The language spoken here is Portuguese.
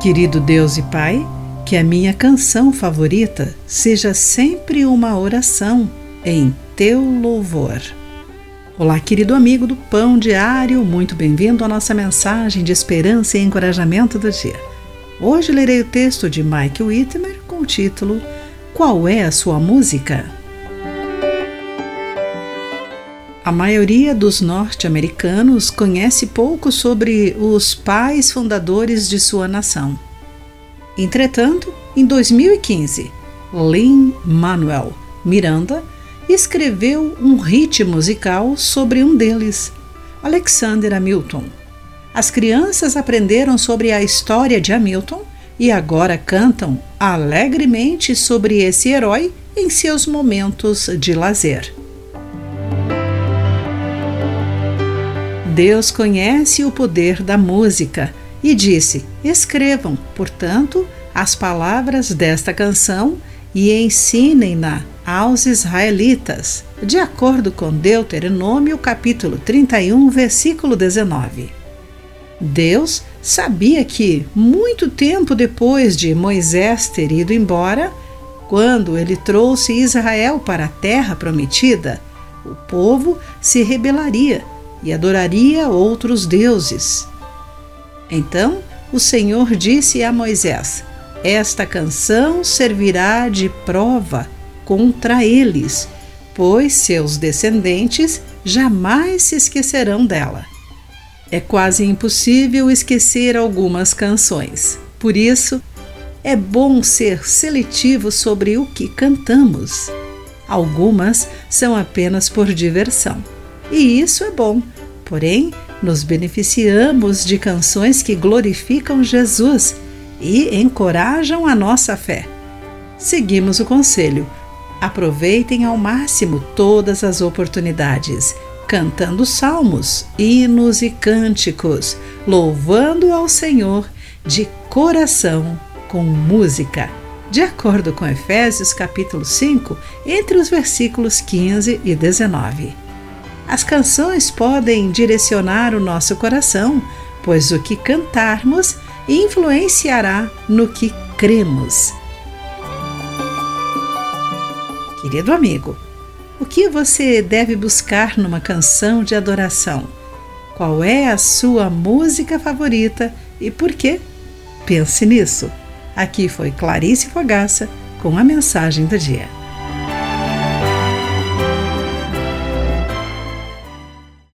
Querido Deus e Pai, que a minha canção favorita seja sempre uma oração em teu louvor. Olá, querido amigo do Pão Diário, muito bem-vindo à nossa mensagem de esperança e encorajamento do dia. Hoje lerei o texto de Mike Whitmer com o título Qual é a sua música? A maioria dos norte-americanos conhece pouco sobre os pais fundadores de sua nação. Entretanto, em 2015, Lin Manuel Miranda escreveu um hit musical sobre um deles, Alexander Hamilton. As crianças aprenderam sobre a história de Hamilton e agora cantam alegremente sobre esse herói em seus momentos de lazer. Deus conhece o poder da música e disse: Escrevam, portanto, as palavras desta canção e ensinem-na aos israelitas, de acordo com Deuteronômio capítulo 31, versículo 19. Deus sabia que, muito tempo depois de Moisés ter ido embora, quando ele trouxe Israel para a terra prometida, o povo se rebelaria e adoraria outros deuses. Então o Senhor disse a Moisés: Esta canção servirá de prova contra eles, pois seus descendentes jamais se esquecerão dela. É quase impossível esquecer algumas canções. Por isso, é bom ser seletivo sobre o que cantamos. Algumas são apenas por diversão e isso é bom. Porém, nos beneficiamos de canções que glorificam Jesus e encorajam a nossa fé. Seguimos o conselho. Aproveitem ao máximo todas as oportunidades, cantando salmos, hinos e cânticos, louvando ao Senhor de coração com música. De acordo com Efésios capítulo 5, entre os versículos 15 e 19. As canções podem direcionar o nosso coração, pois o que cantarmos influenciará no que cremos. Querido amigo, o que você deve buscar numa canção de adoração? Qual é a sua música favorita e por quê? Pense nisso. Aqui foi Clarice Fogaça com a mensagem do dia.